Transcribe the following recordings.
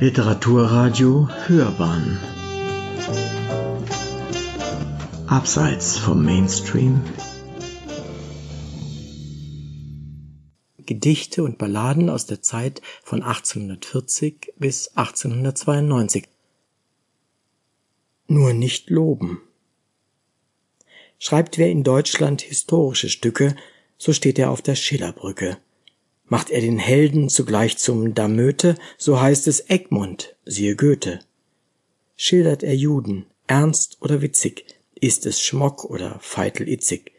Literaturradio Hörbahn. Abseits vom Mainstream. Gedichte und Balladen aus der Zeit von 1840 bis 1892 Nur nicht loben. Schreibt wer in Deutschland historische Stücke, so steht er auf der Schillerbrücke. Macht er den Helden zugleich zum Damöte, so heißt es Egmont, siehe Goethe. Schildert er Juden, ernst oder witzig, ist es Schmock oder Feitel-Itzig.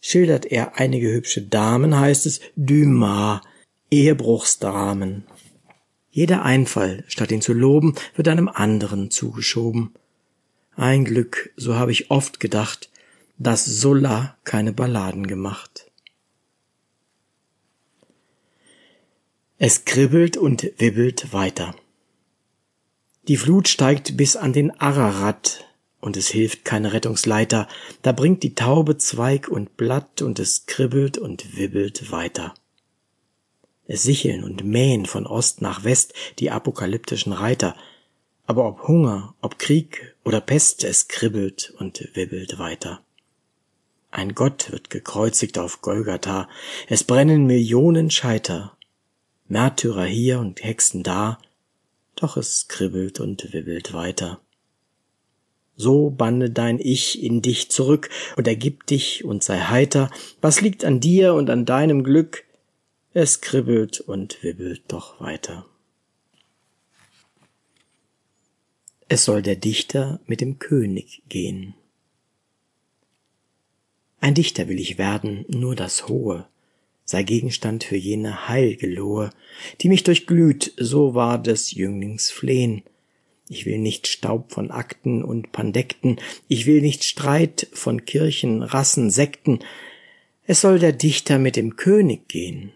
Schildert er einige hübsche Damen, heißt es Dumas, Ehebruchsdramen. Jeder Einfall, statt ihn zu loben, wird einem anderen zugeschoben. Ein Glück, so habe ich oft gedacht, dass Sulla keine Balladen gemacht. Es kribbelt und wibbelt weiter. Die Flut steigt bis an den Ararat, und es hilft keine Rettungsleiter, da bringt die Taube Zweig und Blatt, und es kribbelt und wibbelt weiter. Es sicheln und mähen von Ost nach West die apokalyptischen Reiter, aber ob Hunger, ob Krieg oder Pest, es kribbelt und wibbelt weiter. Ein Gott wird gekreuzigt auf Golgatha, es brennen Millionen Scheiter, Märtyrer hier und Hexen da, doch es kribbelt und wibbelt weiter. So bande dein Ich in dich zurück und ergib dich und sei heiter. Was liegt an dir und an deinem Glück? Es kribbelt und wibbelt doch weiter. Es soll der Dichter mit dem König gehen. Ein Dichter will ich werden, nur das Hohe, sei Gegenstand für jene Heilgelohe, die mich durchglüht, so war des Jünglings Flehn. Ich will nicht Staub von Akten und Pandekten, ich will nicht Streit von Kirchen, Rassen, Sekten, es soll der Dichter mit dem König gehen.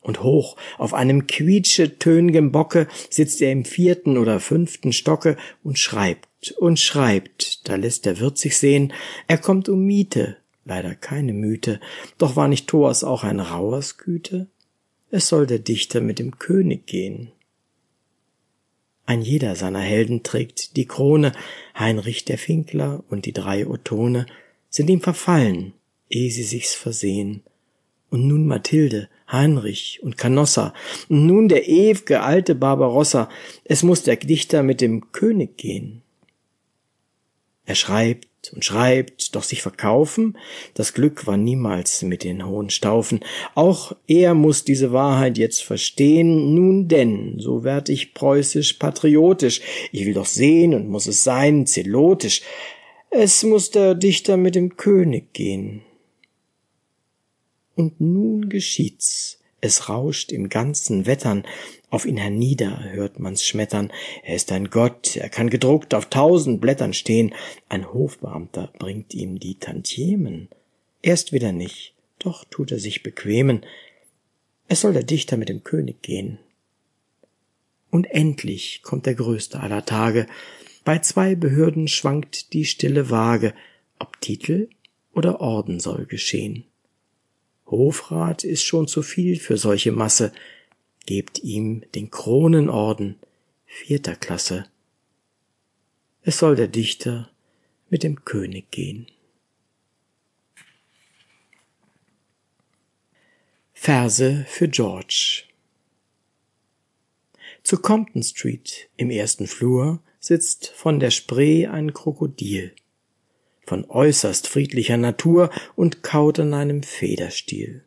Und hoch auf einem quietschetön'gen Bocke sitzt er im vierten oder fünften Stocke und schreibt und schreibt, da lässt der Wirt sich sehen, er kommt um Miete, leider keine Mythe, doch war nicht Thoas auch ein Rauers Güte? Es soll der Dichter mit dem König gehen. Ein jeder seiner Helden trägt die Krone, Heinrich der Finkler und die drei Ottone sind ihm verfallen, ehe sie sich's versehen. Und nun Mathilde, Heinrich und Canossa, und nun der ew'ge alte Barbarossa, es muss der Dichter mit dem König gehen. Er schreibt und schreibt, doch sich verkaufen, das Glück war niemals mit den hohen Staufen. Auch er muss diese Wahrheit jetzt verstehen. Nun denn, so werd ich preußisch patriotisch. Ich will doch sehen und muss es sein, zelotisch. Es muss der Dichter mit dem König gehen. Und nun geschieht's. Es rauscht im ganzen Wettern, auf ihn hernieder hört man's schmettern. Er ist ein Gott, er kann gedruckt auf tausend Blättern stehen. Ein Hofbeamter bringt ihm die Tantiemen. Erst wieder nicht, doch tut er sich bequemen. Es soll der Dichter mit dem König gehen. Und endlich kommt der größte aller Tage. Bei zwei Behörden schwankt die stille Waage, ob Titel oder Orden soll geschehen. Hofrat ist schon zu viel für solche Masse, gebt ihm den Kronenorden vierter Klasse. Es soll der Dichter mit dem König gehen. Verse für George Zu Compton Street im ersten Flur sitzt von der Spree ein Krokodil von äußerst friedlicher Natur und kaut an einem Federstiel.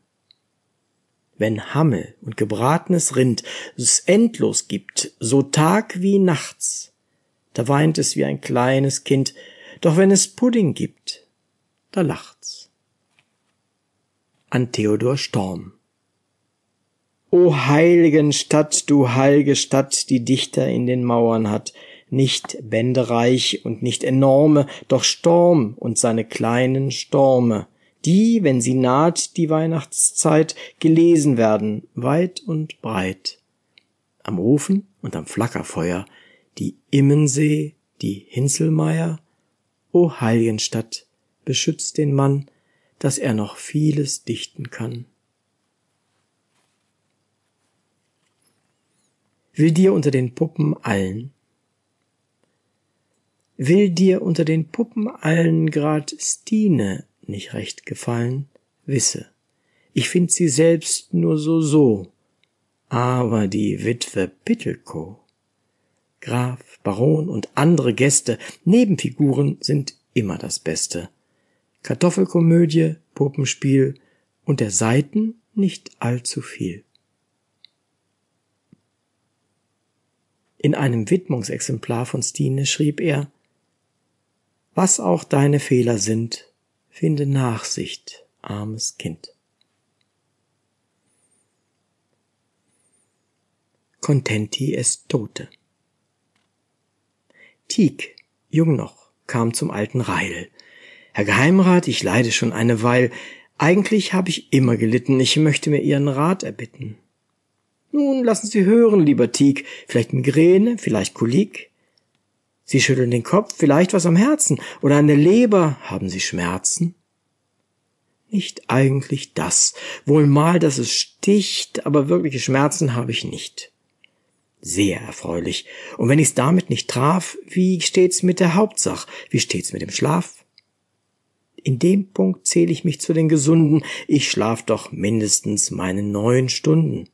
Wenn Hammel und gebratenes Rind es endlos gibt, so Tag wie nachts, da weint es wie ein kleines Kind, doch wenn es Pudding gibt, da lacht's. An Theodor Storm O heiligen Stadt, du heilge Stadt, die Dichter in den Mauern hat, nicht bändereich und nicht enorme, doch Sturm und seine kleinen Storme, die, wenn sie naht die Weihnachtszeit, gelesen werden, weit und breit. Am Ofen und am Flackerfeuer, die Immensee, die Hinselmeier, o Heiligenstadt, beschützt den Mann, dass er noch vieles dichten kann. will dir unter den Puppen allen. Will dir unter den Puppen allen grad Stine nicht recht gefallen, wisse, ich find sie selbst nur so so, aber die Witwe Pittelkow, Graf, Baron und andere Gäste, Nebenfiguren sind immer das Beste. Kartoffelkomödie, Puppenspiel und der Seiten nicht allzu viel. In einem Widmungsexemplar von Stine schrieb er Was auch deine Fehler sind, finde Nachsicht, armes Kind. Contenti est tote. Tieg, jung noch, kam zum alten Reil. Herr Geheimrat, ich leide schon eine Weil. Eigentlich habe ich immer gelitten, ich möchte mir Ihren Rat erbitten. Nun lassen Sie hören, lieber Tieg, vielleicht Migräne, vielleicht Kolik. Sie schütteln den Kopf, vielleicht was am Herzen oder an der Leber. Haben Sie Schmerzen? Nicht eigentlich das. Wohl mal, dass es sticht, aber wirkliche Schmerzen habe ich nicht. Sehr erfreulich. Und wenn ich's damit nicht traf, wie steht's mit der Hauptsach? Wie steht's mit dem Schlaf? In dem Punkt zähle ich mich zu den Gesunden. Ich schlaf doch mindestens meine neun Stunden.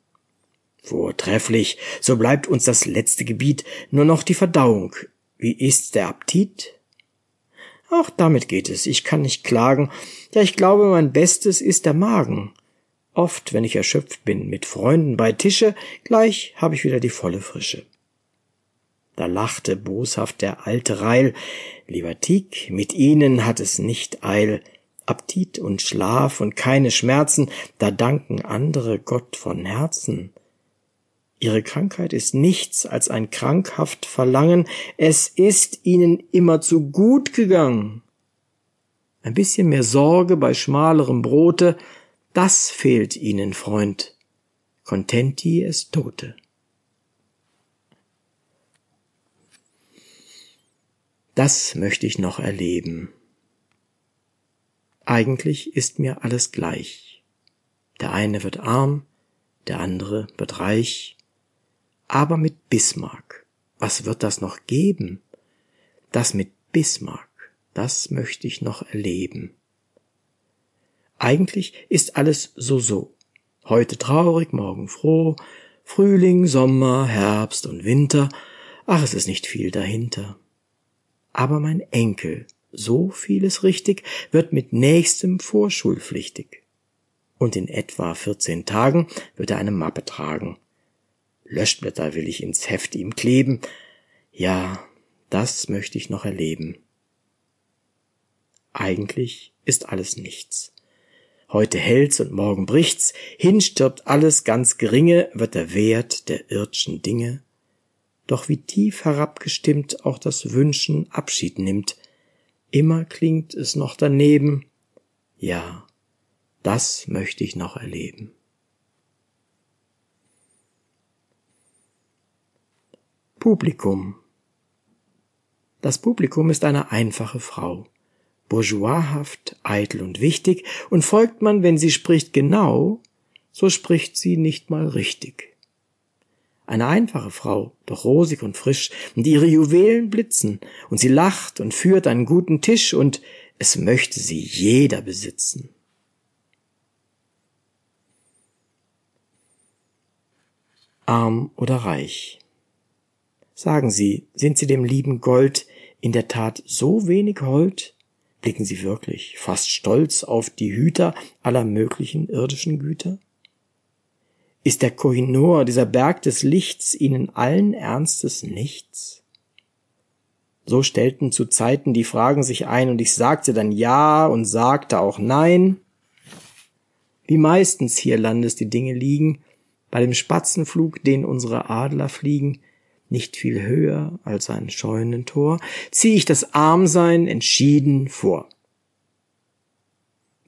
Vortrefflich, so bleibt uns das letzte Gebiet, nur noch die Verdauung. Wie ist der Appetit? Auch damit geht es, ich kann nicht klagen, ja ich glaube, mein Bestes ist der Magen. Oft, wenn ich erschöpft bin, mit Freunden bei Tische, gleich habe ich wieder die volle Frische. Da lachte boshaft der alte Reil, lieber Tieg, mit Ihnen hat es nicht Eil, Appetit und Schlaf und keine Schmerzen, da danken andere Gott von Herzen. Ihre Krankheit ist nichts als ein krankhaft Verlangen, es ist ihnen immer zu gut gegangen. Ein bisschen mehr Sorge bei schmalerem Brote, das fehlt ihnen, Freund. Contenti est tote. Das möchte ich noch erleben. Eigentlich ist mir alles gleich. Der eine wird arm, der andere wird reich, aber mit Bismarck. Was wird das noch geben? Das mit Bismarck, das möchte ich noch erleben. Eigentlich ist alles so so. Heute traurig, morgen froh, Frühling, Sommer, Herbst und Winter, ach, es ist nicht viel dahinter. Aber mein Enkel, so vieles richtig, wird mit nächstem vorschulpflichtig. Und in etwa vierzehn Tagen wird er eine Mappe tragen, Löschblätter will ich ins Heft ihm kleben. Ja, das möchte ich noch erleben. Eigentlich ist alles nichts. Heute hellt's und morgen bricht's, hin stirbt alles ganz geringe, wird der Wert der irdschen Dinge. Doch wie tief herabgestimmt auch das Wünschen Abschied nimmt, immer klingt es noch daneben, ja, das möchte ich noch erleben. Publikum. Das Publikum ist eine einfache Frau, bourgeoishaft, eitel und wichtig, und folgt man, wenn sie spricht, genau, so spricht sie nicht mal richtig. Eine einfache Frau, doch rosig und frisch, und ihre Juwelen blitzen, und sie lacht und führt einen guten Tisch, und es möchte sie jeder besitzen. Arm oder reich. Sagen Sie, sind Sie dem lieben Gold in der Tat so wenig hold? Blicken Sie wirklich fast stolz auf die Hüter aller möglichen irdischen Güter? Ist der Kohinor, dieser Berg des Lichts, Ihnen allen Ernstes nichts? So stellten zu Zeiten die Fragen sich ein, und ich sagte dann Ja und sagte auch Nein. Wie meistens hierlandes die Dinge liegen, bei dem Spatzenflug, den unsere Adler fliegen, nicht viel höher als ein Scheunentor, ziehe ich das Armsein entschieden vor.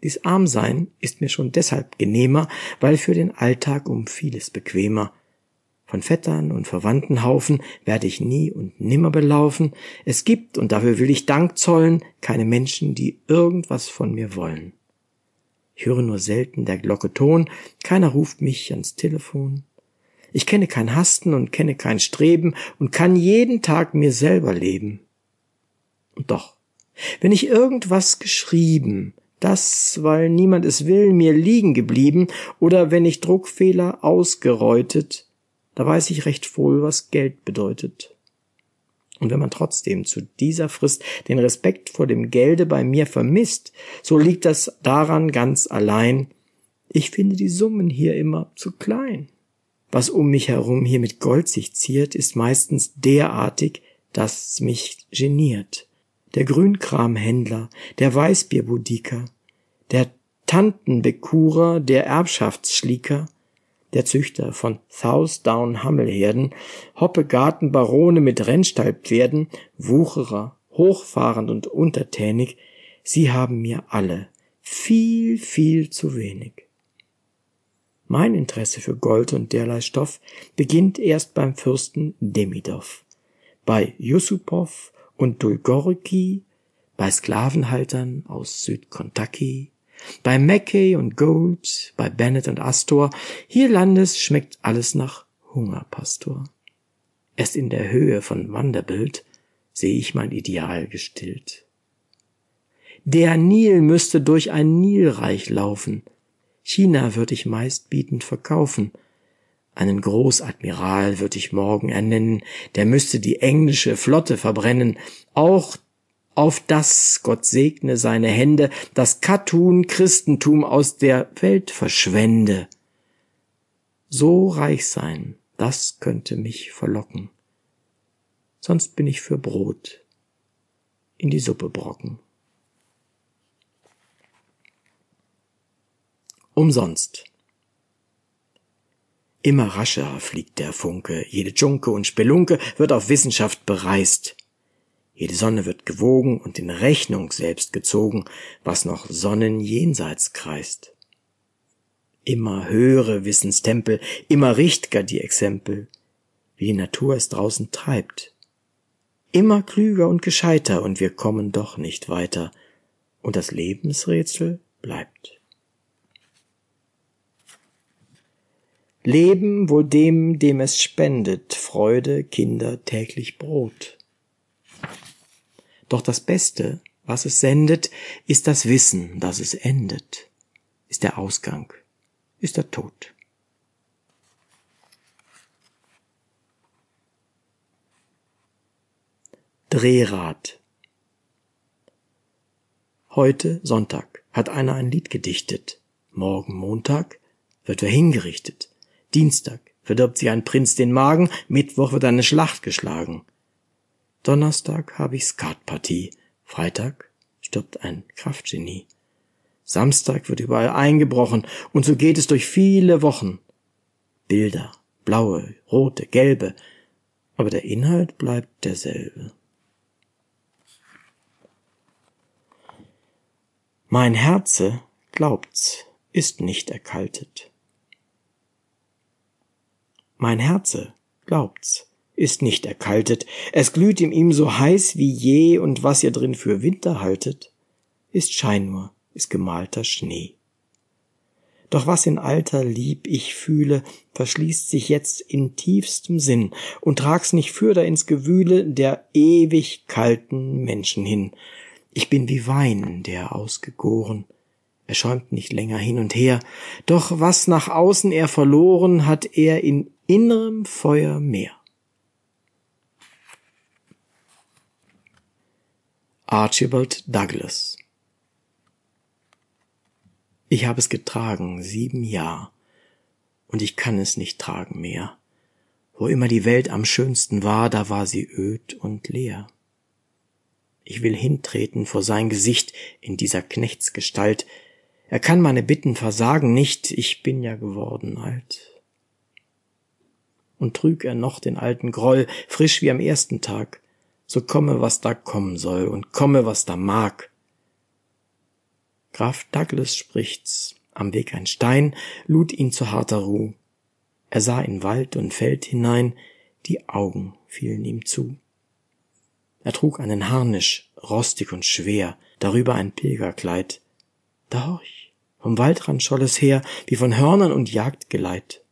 Dies Armsein ist mir schon deshalb genehmer, weil für den Alltag um vieles bequemer. Von Vettern und Verwandtenhaufen werde ich nie und nimmer belaufen. Es gibt, und dafür will ich Dank zollen, keine Menschen, die irgendwas von mir wollen. Ich höre nur selten der Glocke Ton, keiner ruft mich ans Telefon. Ich kenne kein Hasten und kenne kein Streben und kann jeden Tag mir selber leben. Und doch, wenn ich irgendwas geschrieben, das, weil niemand es will, mir liegen geblieben, oder wenn ich Druckfehler ausgereutet, da weiß ich recht wohl, was Geld bedeutet. Und wenn man trotzdem zu dieser Frist den Respekt vor dem Gelde bei mir vermisst, so liegt das daran ganz allein, ich finde die Summen hier immer zu klein. Was um mich herum hier mit Gold sich ziert, ist meistens derartig, dass mich geniert der Grünkramhändler, der Weißbierbudiker, der Tantenbekurer, der Erbschaftsschlieker, der Züchter von Southdown Hammelherden, Hoppegartenbarone mit Rennstallpferden, Wucherer, hochfahrend und untertänig, sie haben mir alle viel, viel zu wenig. Mein Interesse für Gold und derlei Stoff beginnt erst beim Fürsten Demidov, bei Yusupow und Dulgorki, bei Sklavenhaltern aus Südkentucky, bei Mackey und Gold, bei Bennett und Astor, hierlandes schmeckt alles nach Hungerpastor. Erst in der Höhe von Vanderbilt sehe ich mein Ideal gestillt. Der Nil müsste durch ein Nilreich laufen. China würde ich meistbietend verkaufen, einen Großadmiral würd ich morgen ernennen, der müsste die englische Flotte verbrennen, auch auf das, Gott segne seine Hände, das Katun Christentum aus der Welt verschwende. So reich sein, das könnte mich verlocken. Sonst bin ich für Brot in die Suppe brocken. Umsonst. Immer rascher fliegt der Funke, jede Dschunke und Spelunke wird auf Wissenschaft bereist. Jede Sonne wird gewogen und in Rechnung selbst gezogen, was noch Sonnen jenseits kreist. Immer höhere Wissenstempel, immer richtger die Exempel, wie die Natur es draußen treibt. Immer klüger und gescheiter und wir kommen doch nicht weiter, und das Lebensrätsel bleibt. Leben wohl dem, dem es spendet, Freude, Kinder, täglich Brot. Doch das Beste, was es sendet, ist das Wissen, dass es endet, ist der Ausgang, ist der Tod. Drehrad. Heute Sonntag hat einer ein Lied gedichtet. Morgen Montag wird er hingerichtet. Dienstag verdirbt sie ein Prinz den Magen, Mittwoch wird eine Schlacht geschlagen. Donnerstag habe ich Skatpartie, Freitag stirbt ein Kraftgenie. Samstag wird überall eingebrochen, und so geht es durch viele Wochen. Bilder, blaue, rote, gelbe, aber der Inhalt bleibt derselbe. Mein Herze, glaubt's, ist nicht erkaltet. Mein Herze, glaubt's, ist nicht erkaltet, es glüht in ihm so heiß wie je, und was ihr drin für Winter haltet, ist Schein nur, ist gemalter Schnee. Doch was in alter Lieb ich fühle, verschließt sich jetzt in tiefstem Sinn und trag's nicht fürder ins Gewühle der ewig kalten Menschen hin. Ich bin wie Wein, der ausgegoren, er schäumt nicht länger hin und her, doch was nach außen er verloren, hat er in innerem Feuer mehr. Archibald Douglas Ich habe es getragen, sieben Jahr, und ich kann es nicht tragen mehr. Wo immer die Welt am schönsten war, da war sie öd und leer. Ich will hintreten vor sein Gesicht in dieser Knechtsgestalt. Er kann meine Bitten versagen nicht, ich bin ja geworden alt und trüg er noch den alten Groll, frisch wie am ersten Tag, so komme, was da kommen soll, und komme, was da mag. Graf Douglas spricht's, am Weg ein Stein lud ihn zu harter Ruh. Er sah in Wald und Feld hinein, die Augen fielen ihm zu. Er trug einen Harnisch, rostig und schwer, darüber ein Pilgerkleid. Da horch, vom Waldrand scholl es her, wie von Hörnern und Jagdgeleit.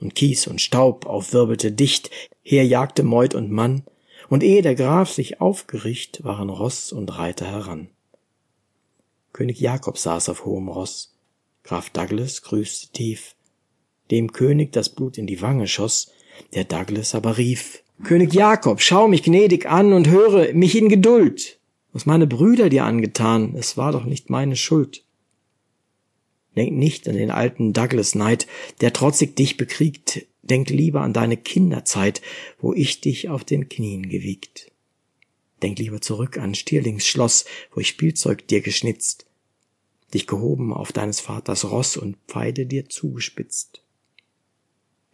und Kies und Staub aufwirbelte dicht, herjagte Meut und Mann, und ehe der Graf sich aufgericht, waren Ross und Reiter heran. König Jakob saß auf hohem Ross, Graf Douglas grüßte tief, dem König das Blut in die Wange schoss, der Douglas aber rief, König Jakob, schau mich gnädig an und höre mich in Geduld. Was meine Brüder dir angetan, es war doch nicht meine Schuld. Denk nicht an den alten Douglas Knight, der trotzig dich bekriegt, denk lieber an deine Kinderzeit, wo ich dich auf den Knien gewiegt. Denk lieber zurück an Stierlings Schloss, wo ich Spielzeug dir geschnitzt, dich gehoben auf deines Vaters Ross und Pfeile dir zugespitzt.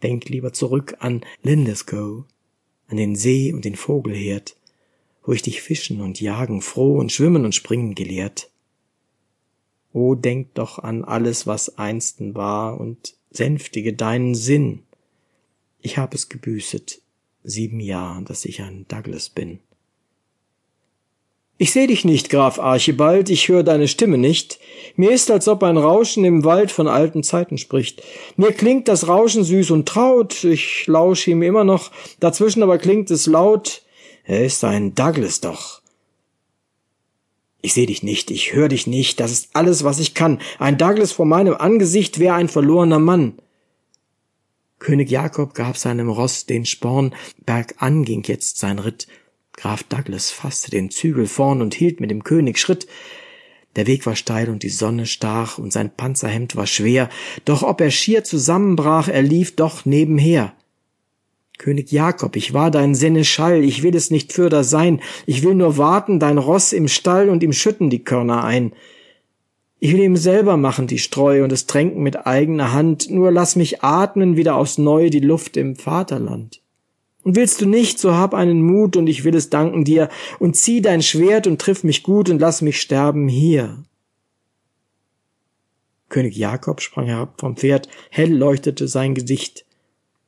Denk lieber zurück an Lindiscoe, an den See und den Vogelherd, wo ich dich fischen und jagen froh und schwimmen und springen gelehrt. O denk doch an alles, was einsten war, und sänftige deinen Sinn. Ich hab es gebüßet, sieben Jahr, dass ich ein Douglas bin. Ich seh dich nicht, Graf Archibald, ich höre deine Stimme nicht. Mir ist, als ob ein Rauschen im Wald von alten Zeiten spricht. Mir klingt das Rauschen süß und traut, ich lausche ihm immer noch, dazwischen aber klingt es laut. Er ist ein Douglas doch. Ich seh dich nicht, ich höre dich nicht, das ist alles, was ich kann. Ein Douglas vor meinem Angesicht wäre ein verlorener Mann. König Jakob gab seinem Ross den Sporn, bergan ging jetzt sein Ritt, Graf Douglas fasste den Zügel vorn und hielt mit dem König Schritt. Der Weg war steil und die Sonne stach und sein Panzerhemd war schwer, doch ob er schier zusammenbrach, er lief doch nebenher. König Jakob, ich war dein Seneschall, ich will es nicht fürder sein, ich will nur warten, dein Ross im Stall und ihm schütten die Körner ein. Ich will ihm selber machen die Streu und es tränken mit eigener Hand, nur lass mich atmen wieder aus neu die Luft im Vaterland. Und willst du nicht, so hab einen Mut und ich will es danken dir und zieh dein Schwert und triff mich gut und lass mich sterben hier. König Jakob sprang herab vom Pferd, hell leuchtete sein Gesicht.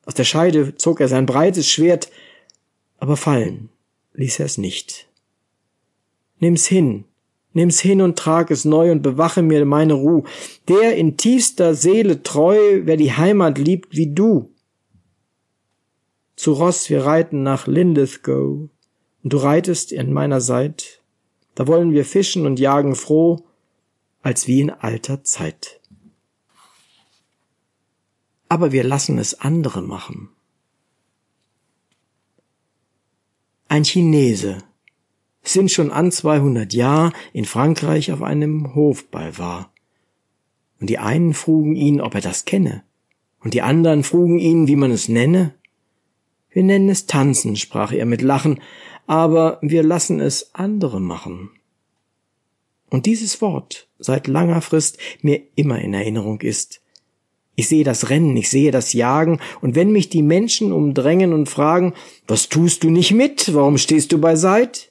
Aus der Scheide zog er sein breites Schwert, aber fallen ließ er es nicht. Nimm's hin, nimm's hin und trag es neu und bewache mir meine Ruh. Der in tiefster Seele treu, wer die Heimat liebt wie du, zu Ross, wir reiten nach Lindiscoe, und du reitest in meiner Seit, da wollen wir fischen und jagen froh, als wie in alter Zeit. Aber wir lassen es andere machen. Ein Chinese sind schon an 200 Jahr in Frankreich auf einem Hofball war. Und die einen frugen ihn, ob er das kenne, und die anderen frugen ihn, wie man es nenne. Wir nennen es Tanzen, sprach er mit Lachen, aber wir lassen es andere machen. Und dieses Wort seit langer Frist mir immer in Erinnerung ist. Ich sehe das Rennen, ich sehe das Jagen, und wenn mich die Menschen umdrängen und fragen, was tust du nicht mit, warum stehst du beiseit?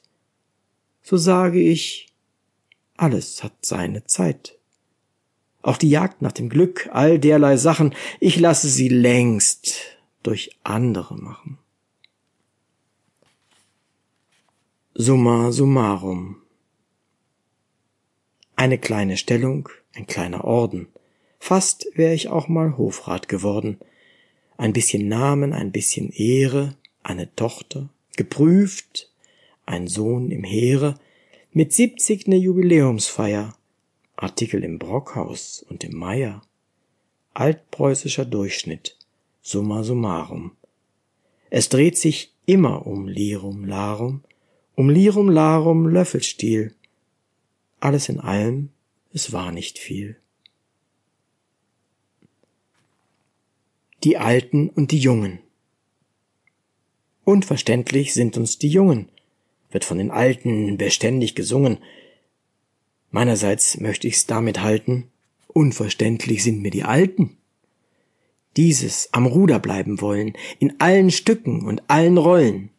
So sage ich, alles hat seine Zeit. Auch die Jagd nach dem Glück, all derlei Sachen, ich lasse sie längst durch andere machen. Summa summarum. Eine kleine Stellung, ein kleiner Orden. Fast wäre ich auch mal Hofrat geworden. Ein bisschen Namen, ein bisschen Ehre, eine Tochter, geprüft, ein Sohn im Heere, mit siebzig ne Jubiläumsfeier, Artikel im Brockhaus und im Meier, altpreußischer Durchschnitt, summa summarum. Es dreht sich immer um Lirum Larum, um Lirum Larum Löffelstiel. Alles in allem, es war nicht viel. Die Alten und die Jungen. Unverständlich sind uns die Jungen, wird von den Alten beständig gesungen. Meinerseits möchte ich's damit halten, unverständlich sind mir die Alten dieses am Ruder bleiben wollen, in allen Stücken und allen Rollen,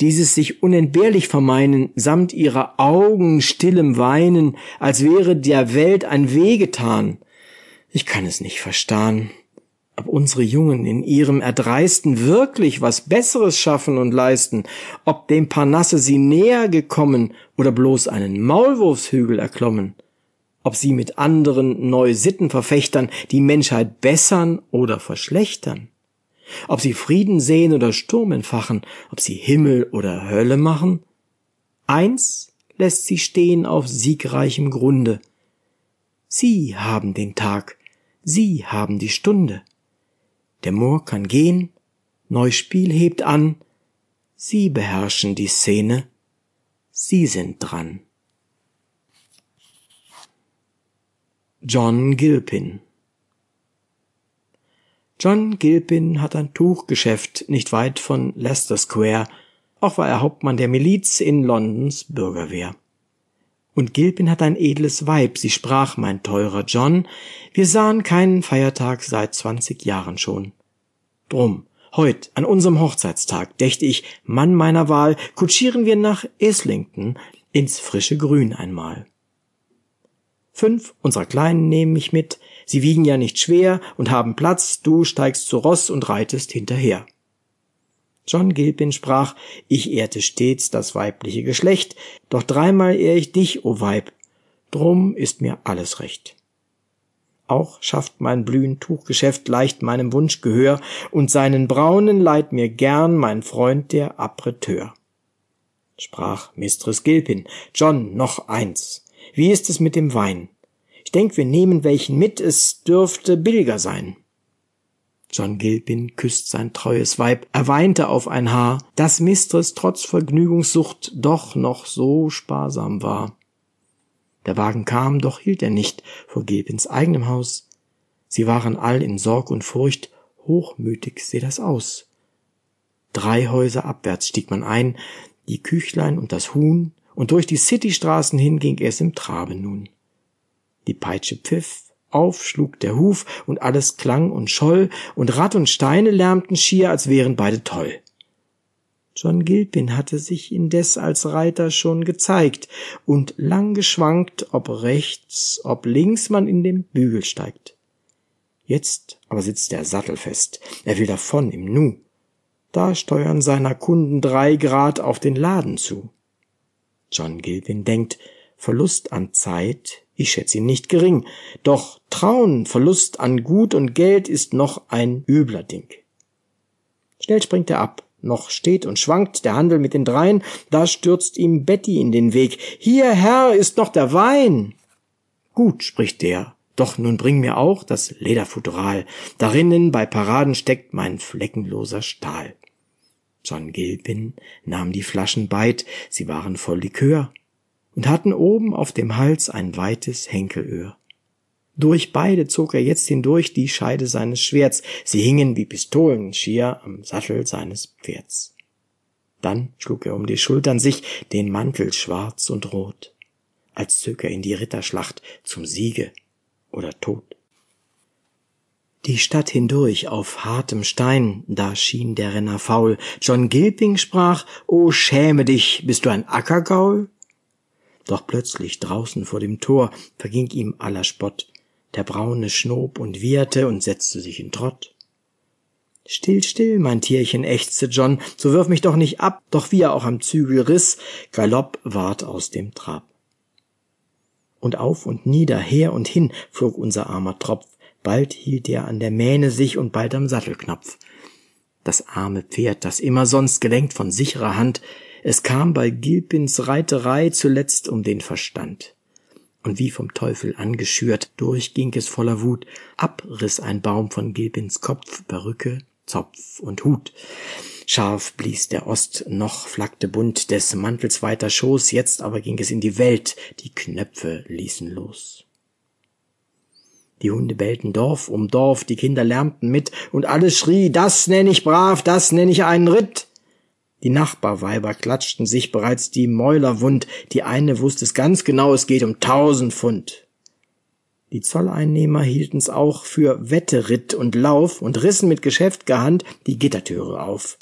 dieses sich unentbehrlich vermeinen, samt ihrer Augen stillem Weinen, als wäre der Welt ein Weh getan. Ich kann es nicht verstahn, ob unsere Jungen in ihrem Erdreisten wirklich was Besseres schaffen und leisten, ob dem Parnasse sie näher gekommen oder bloß einen Maulwurfshügel erklommen ob sie mit anderen Neusittenverfechtern die Menschheit bessern oder verschlechtern. ob sie Frieden sehen oder Sturm entfachen, ob sie Himmel oder Hölle machen. Eins lässt sie stehen auf siegreichem Grunde. Sie haben den Tag, sie haben die Stunde. Der Moor kann gehen, neues Spiel hebt an, sie beherrschen die Szene, sie sind dran. John Gilpin John Gilpin hat ein Tuchgeschäft nicht weit von Leicester Square, auch war er Hauptmann der Miliz in Londons Bürgerwehr. Und Gilpin hat ein edles Weib, sie sprach, mein teurer John, wir sahen keinen Feiertag seit zwanzig Jahren schon. Drum, heut, an unserem Hochzeitstag, dächte ich, Mann meiner Wahl, kutschieren wir nach Islington ins frische Grün einmal. Fünf unserer Kleinen nehmen mich mit, sie wiegen ja nicht schwer und haben Platz, du steigst zu Ross und reitest hinterher. John Gilpin sprach, ich ehrte stets das weibliche Geschlecht, doch dreimal ehr ich dich, o Weib, drum ist mir alles recht. Auch schafft mein blühend Tuchgeschäft leicht meinem Wunsch Gehör, und seinen braunen leiht mir gern mein Freund der Appreteur. Sprach Mistress Gilpin, John, noch eins. Wie ist es mit dem Wein? Ich denk, wir nehmen welchen mit, es dürfte billiger sein. John Gilpin küsst sein treues Weib, er weinte auf ein Haar, dass Mistress trotz Vergnügungssucht doch noch so sparsam war. Der Wagen kam, doch hielt er nicht vor Gilpins eigenem Haus. Sie waren all in Sorg und Furcht, hochmütig seh das aus. Drei Häuser abwärts stieg man ein, die Küchlein und das Huhn, und durch die Citystraßen hin ging es im Trabe nun. Die Peitsche pfiff, auf schlug der Huf und alles klang und scholl und Rad und Steine lärmten schier, als wären beide toll. John Gilpin hatte sich indes als Reiter schon gezeigt und lang geschwankt, ob rechts, ob links man in den Bügel steigt. Jetzt aber sitzt der Sattel fest, er will davon im Nu. Da steuern seiner Kunden drei Grad auf den Laden zu. John Gilpin denkt, Verlust an Zeit, ich schätze ihn nicht gering, doch Trauen, Verlust an Gut und Geld ist noch ein übler Ding. Schnell springt er ab, noch steht und schwankt der Handel mit den Dreien, da stürzt ihm Betty in den Weg. Hier, Herr, ist noch der Wein. Gut, spricht der, doch nun bring mir auch das Lederfutteral, darinnen bei Paraden steckt mein fleckenloser Stahl. John Gilpin nahm die Flaschen beid, sie waren voll Likör, und hatten oben auf dem Hals ein weites Henkelöhr. Durch beide zog er jetzt hindurch die Scheide seines Schwerts, sie hingen wie Pistolen schier am Sattel seines Pferds. Dann schlug er um die Schultern sich den Mantel schwarz und rot, als zög er in die Ritterschlacht zum Siege oder Tod. Die Stadt hindurch auf hartem Stein, da schien der Renner faul. John Gilping sprach, O schäme dich, bist du ein Ackergaul? Doch plötzlich draußen vor dem Tor verging ihm aller Spott. Der Braune schnob und wieherte und setzte sich in Trott. Still, still, mein Tierchen, ächzte John, so wirf mich doch nicht ab, doch wie er auch am Zügel riss, Galopp ward aus dem Trab. Und auf und nieder, her und hin flog unser armer Tropf, bald hielt er an der Mähne sich und bald am Sattelknopf. Das arme Pferd, das immer sonst gelenkt von sicherer Hand, es kam bei Gilpins Reiterei zuletzt um den Verstand. Und wie vom Teufel angeschürt, durchging es voller Wut, abriss ein Baum von Gilpins Kopf, Perücke, Zopf und Hut. Scharf blies der Ost, noch flackte bunt des Mantels weiter Schoß, jetzt aber ging es in die Welt, die Knöpfe ließen los. Die Hunde bellten Dorf um Dorf, die Kinder lärmten mit, und alles schrie, das nenn ich brav, das nenn ich einen Ritt. Die Nachbarweiber klatschten sich bereits die Mäuler wund, die eine wusste es ganz genau, es geht um tausend Pfund. Die Zolleinnehmer hielten's auch für Wetteritt und Lauf und rissen mit geschäft'ger Hand die Gittertüre auf.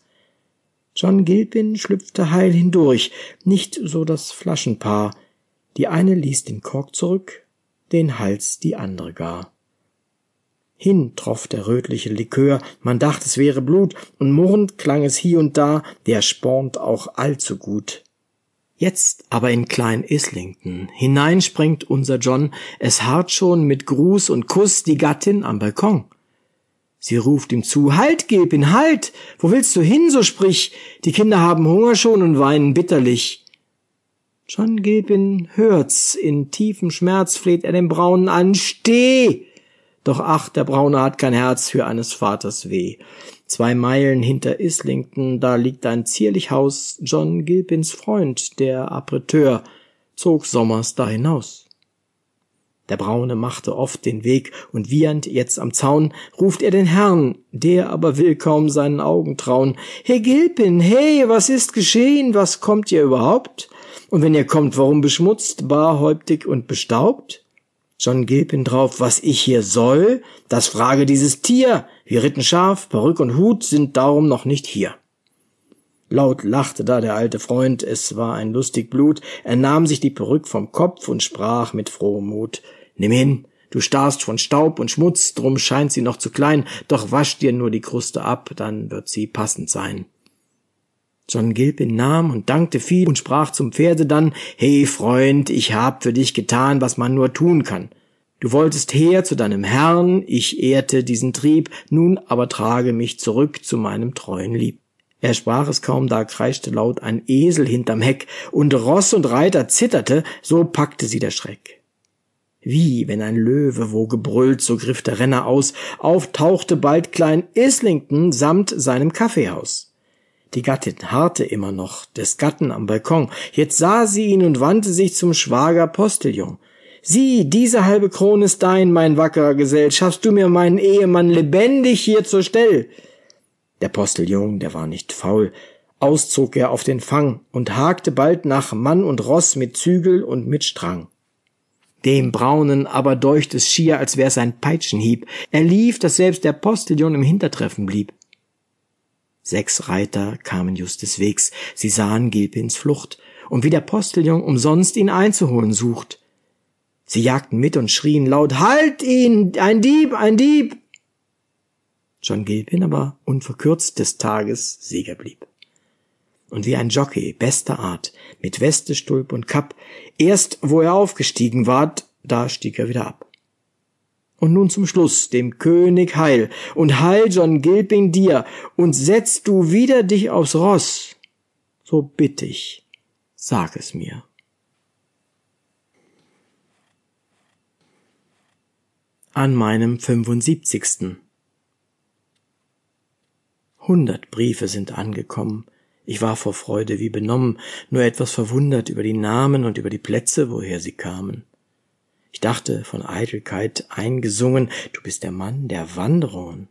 John Gilpin schlüpfte heil hindurch, nicht so das Flaschenpaar. Die eine ließ den Kork zurück, den Hals die andere gar. Hin troff der rötliche Likör, man dacht, es wäre Blut, und murrend klang es hie und da, der spornt auch allzu gut. Jetzt aber in Klein Islington hineinspringt unser John, es harrt schon mit Gruß und Kuss die Gattin am Balkon. Sie ruft ihm zu, Halt, Gilpin, halt! Wo willst du hin, so sprich? Die Kinder haben Hunger schon und weinen bitterlich. John Gilpin hört's, in tiefem Schmerz fleht er den Braunen an, Steh! Doch ach, der Braune hat kein Herz für eines Vaters weh. Zwei Meilen hinter Islington, da liegt ein zierlich Haus, John Gilpins Freund, der Apreteur, zog sommers da hinaus. Der Braune machte oft den Weg, und wiehernd jetzt am Zaun ruft er den Herrn, der aber will kaum seinen Augen trauen. Herr Gilpin, hey, was ist geschehen, was kommt ihr überhaupt? Und wenn ihr kommt, warum beschmutzt, barhäuptig und bestaubt? John Gilpin drauf, was ich hier soll, das frage dieses Tier. Wir ritten scharf, Perück und Hut sind darum noch nicht hier. Laut lachte da der alte Freund, es war ein lustig Blut, er nahm sich die Perück vom Kopf und sprach mit frohem Mut, Nimm hin, du starrst von Staub und Schmutz, drum scheint sie noch zu klein, doch wasch dir nur die Kruste ab, dann wird sie passend sein. John Gilpin nahm und dankte viel und sprach zum Pferde dann, Hey Freund, ich hab für dich getan, was man nur tun kann. Du wolltest her zu deinem Herrn, ich ehrte diesen Trieb, nun aber trage mich zurück zu meinem treuen Lieb. Er sprach es kaum, da kreischte laut ein Esel hinterm Heck, und Ross und Reiter zitterte, so packte sie der Schreck. Wie, wenn ein Löwe wo gebrüllt, so griff der Renner aus, auftauchte bald klein Islington samt seinem Kaffeehaus. Die Gattin harrte immer noch des Gatten am Balkon, jetzt sah sie ihn und wandte sich zum Schwager Postillon. Sieh, diese halbe Krone ist dein, mein wackerer Gesell, schaffst du mir meinen Ehemann lebendig hier zur Stell. Der Postillon, der war nicht faul, auszog er auf den Fang und hakte bald nach Mann und Ross mit Zügel und mit Strang. Dem Braunen aber deucht es schier, als wär's ein Peitschenhieb. Er lief, dass selbst der Postillon im Hintertreffen blieb. Sechs Reiter kamen just des Wegs, sie sahen Gilpins Flucht, und wie der Postillon umsonst ihn einzuholen sucht. Sie jagten mit und schrien laut, Halt ihn! Ein Dieb! Ein Dieb! John Gilpin aber unverkürzt des Tages Sieger blieb. Und wie ein Jockey bester Art, mit Weste, Stulp und Kapp, erst wo er aufgestiegen ward, da stieg er wieder ab. Und nun zum Schluss dem König heil und heil John Gilpin dir und setzt du wieder dich aufs Ross, so bitt ich, sag es mir. An meinem 75. Hundert Briefe sind angekommen. Ich war vor Freude wie benommen, nur etwas verwundert über die Namen und über die Plätze, woher sie kamen. Ich dachte, von Eitelkeit eingesungen, du bist der Mann der Wanderungen.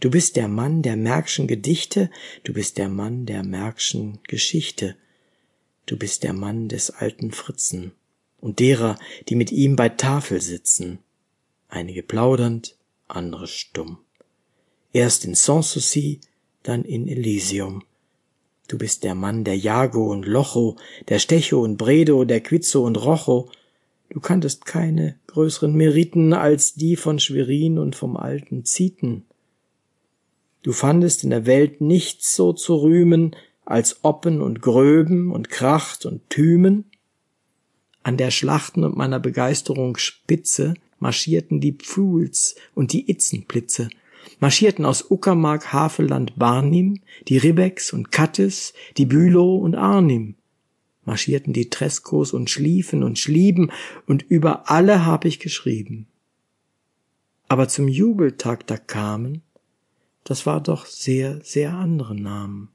Du bist der Mann der Märkschen Gedichte, du bist der Mann der Märkschen Geschichte. Du bist der Mann des alten Fritzen und derer, die mit ihm bei Tafel sitzen, einige plaudernd, andere stumm. Erst in Sanssouci, dann in Elysium. Du bist der Mann der Jago und Locho, der Stecho und Bredo, der Quizzo und Rocho. Du kanntest keine größeren Meriten als die von Schwerin und vom alten Zieten. Du fandest in der Welt nichts so zu rühmen als Oppen und Gröben und Kracht und Thymen. An der Schlachten und meiner Begeisterung Spitze marschierten die Pfuhls und die Itzenblitze, marschierten aus Uckermark, Havelland, Barnim, die Ribecks und Kattes, die Bülow und Arnim, marschierten die Treskos und Schliefen und Schlieben, und über alle hab ich geschrieben. Aber zum Jubeltag da kamen, das war doch sehr, sehr andere Namen.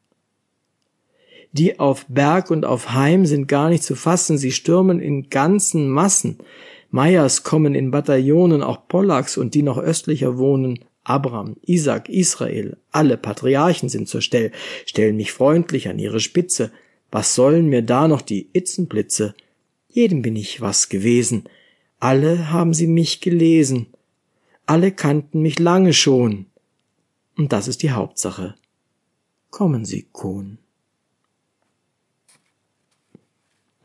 Die auf Berg und auf Heim sind gar nicht zu fassen, sie stürmen in ganzen Massen. Meyers kommen in Bataillonen, auch Pollacks und die noch östlicher wohnen, Abraham, Isaac, Israel, alle Patriarchen sind zur Stell, stellen mich freundlich an ihre Spitze. Was sollen mir da noch die Itzenblitze? Jedem bin ich was gewesen. Alle haben sie mich gelesen. Alle kannten mich lange schon. Und das ist die Hauptsache. Kommen Sie, Kohn.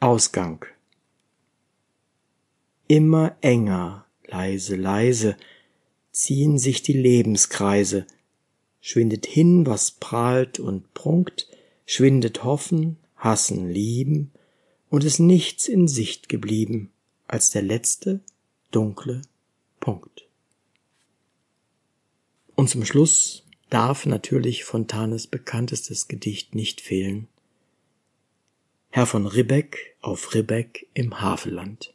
Ausgang. Immer enger, leise, leise, ziehen sich die Lebenskreise, schwindet hin, was prahlt und prunkt, schwindet hoffen, hassen, lieben, und ist nichts in Sicht geblieben als der letzte dunkle Punkt. Und zum Schluss darf natürlich Fontanes bekanntestes Gedicht nicht fehlen. Herr von Ribbeck auf Ribbeck im Havelland.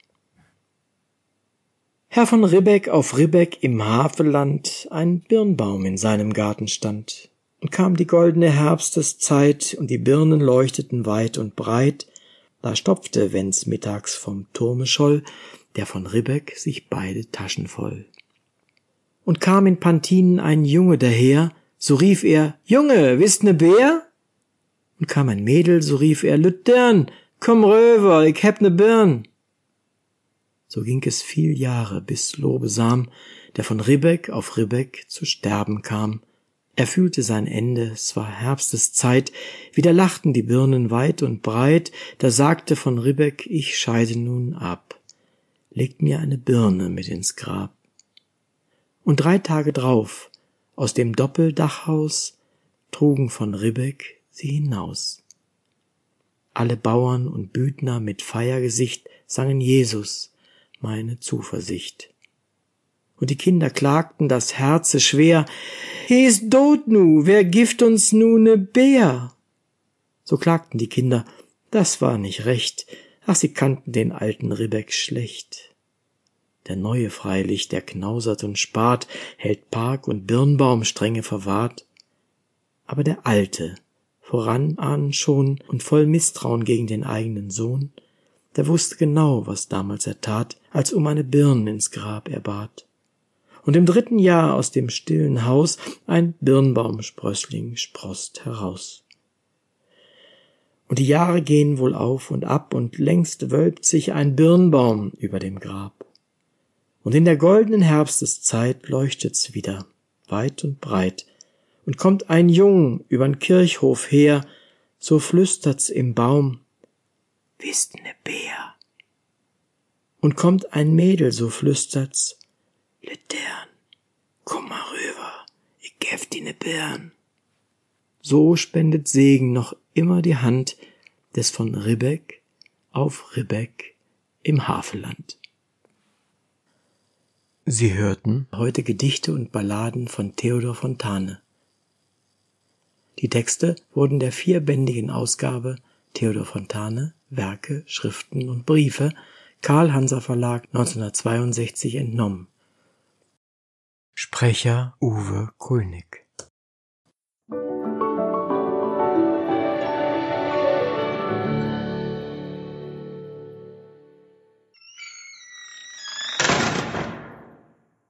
Herr von Ribbeck auf Ribbeck im Havelland ein Birnbaum in seinem Garten stand. Und kam die goldene Herbsteszeit und die Birnen leuchteten weit und breit, da stopfte, wenn's mittags vom Turme scholl, der von Ribbeck sich beide Taschen voll. Und kam in Pantinen ein Junge daher, so rief er, Junge, wisst ne Bär? Und kam ein Mädel, so rief er, Lüttern, komm röver, ich heb ne Birn. So ging es viel Jahre, bis Lobesam, der von Ribbeck auf Ribbeck zu sterben kam. Er fühlte sein Ende, es war Herbsteszeit, wieder lachten die Birnen weit und breit, da sagte von Ribbeck, ich scheide nun ab, legt mir eine Birne mit ins Grab. Und drei Tage drauf, aus dem Doppeldachhaus trugen von Ribbeck sie hinaus. Alle Bauern und Büdner mit Feiergesicht sangen Jesus, meine Zuversicht. Und die Kinder klagten das Herze schwer, He is dot nu, wer gift uns nu ne Bär? So klagten die Kinder, das war nicht recht, ach, sie kannten den alten Ribbeck schlecht. Der Neue freilich, der knausert und spart, hält Park und Birnbaum strenge verwahrt. Aber der Alte, voran ahnen schon und voll Misstrauen gegen den eigenen Sohn, der wusste genau, was damals er tat, als um eine Birn ins Grab er bat. Und im dritten Jahr aus dem stillen Haus ein Birnbaumsprössling sproßt heraus. Und die Jahre gehen wohl auf und ab, und längst wölbt sich ein Birnbaum über dem Grab und in der goldenen Herbsteszeit leuchtet's wieder, weit und breit, und kommt ein Jung übern Kirchhof her, so flüstert's im Baum, Wisst ne Bär? Und kommt ein Mädel, so flüstert's, Letern, komm mal rüber, ich gäf dir ne Birn. So spendet Segen noch immer die Hand des von Ribbeck auf Ribbeck im Havelland. Sie hörten heute Gedichte und Balladen von Theodor Fontane. Die Texte wurden der vierbändigen Ausgabe Theodor Fontane Werke, Schriften und Briefe Karl Hanser Verlag 1962 entnommen. Sprecher Uwe Kulnig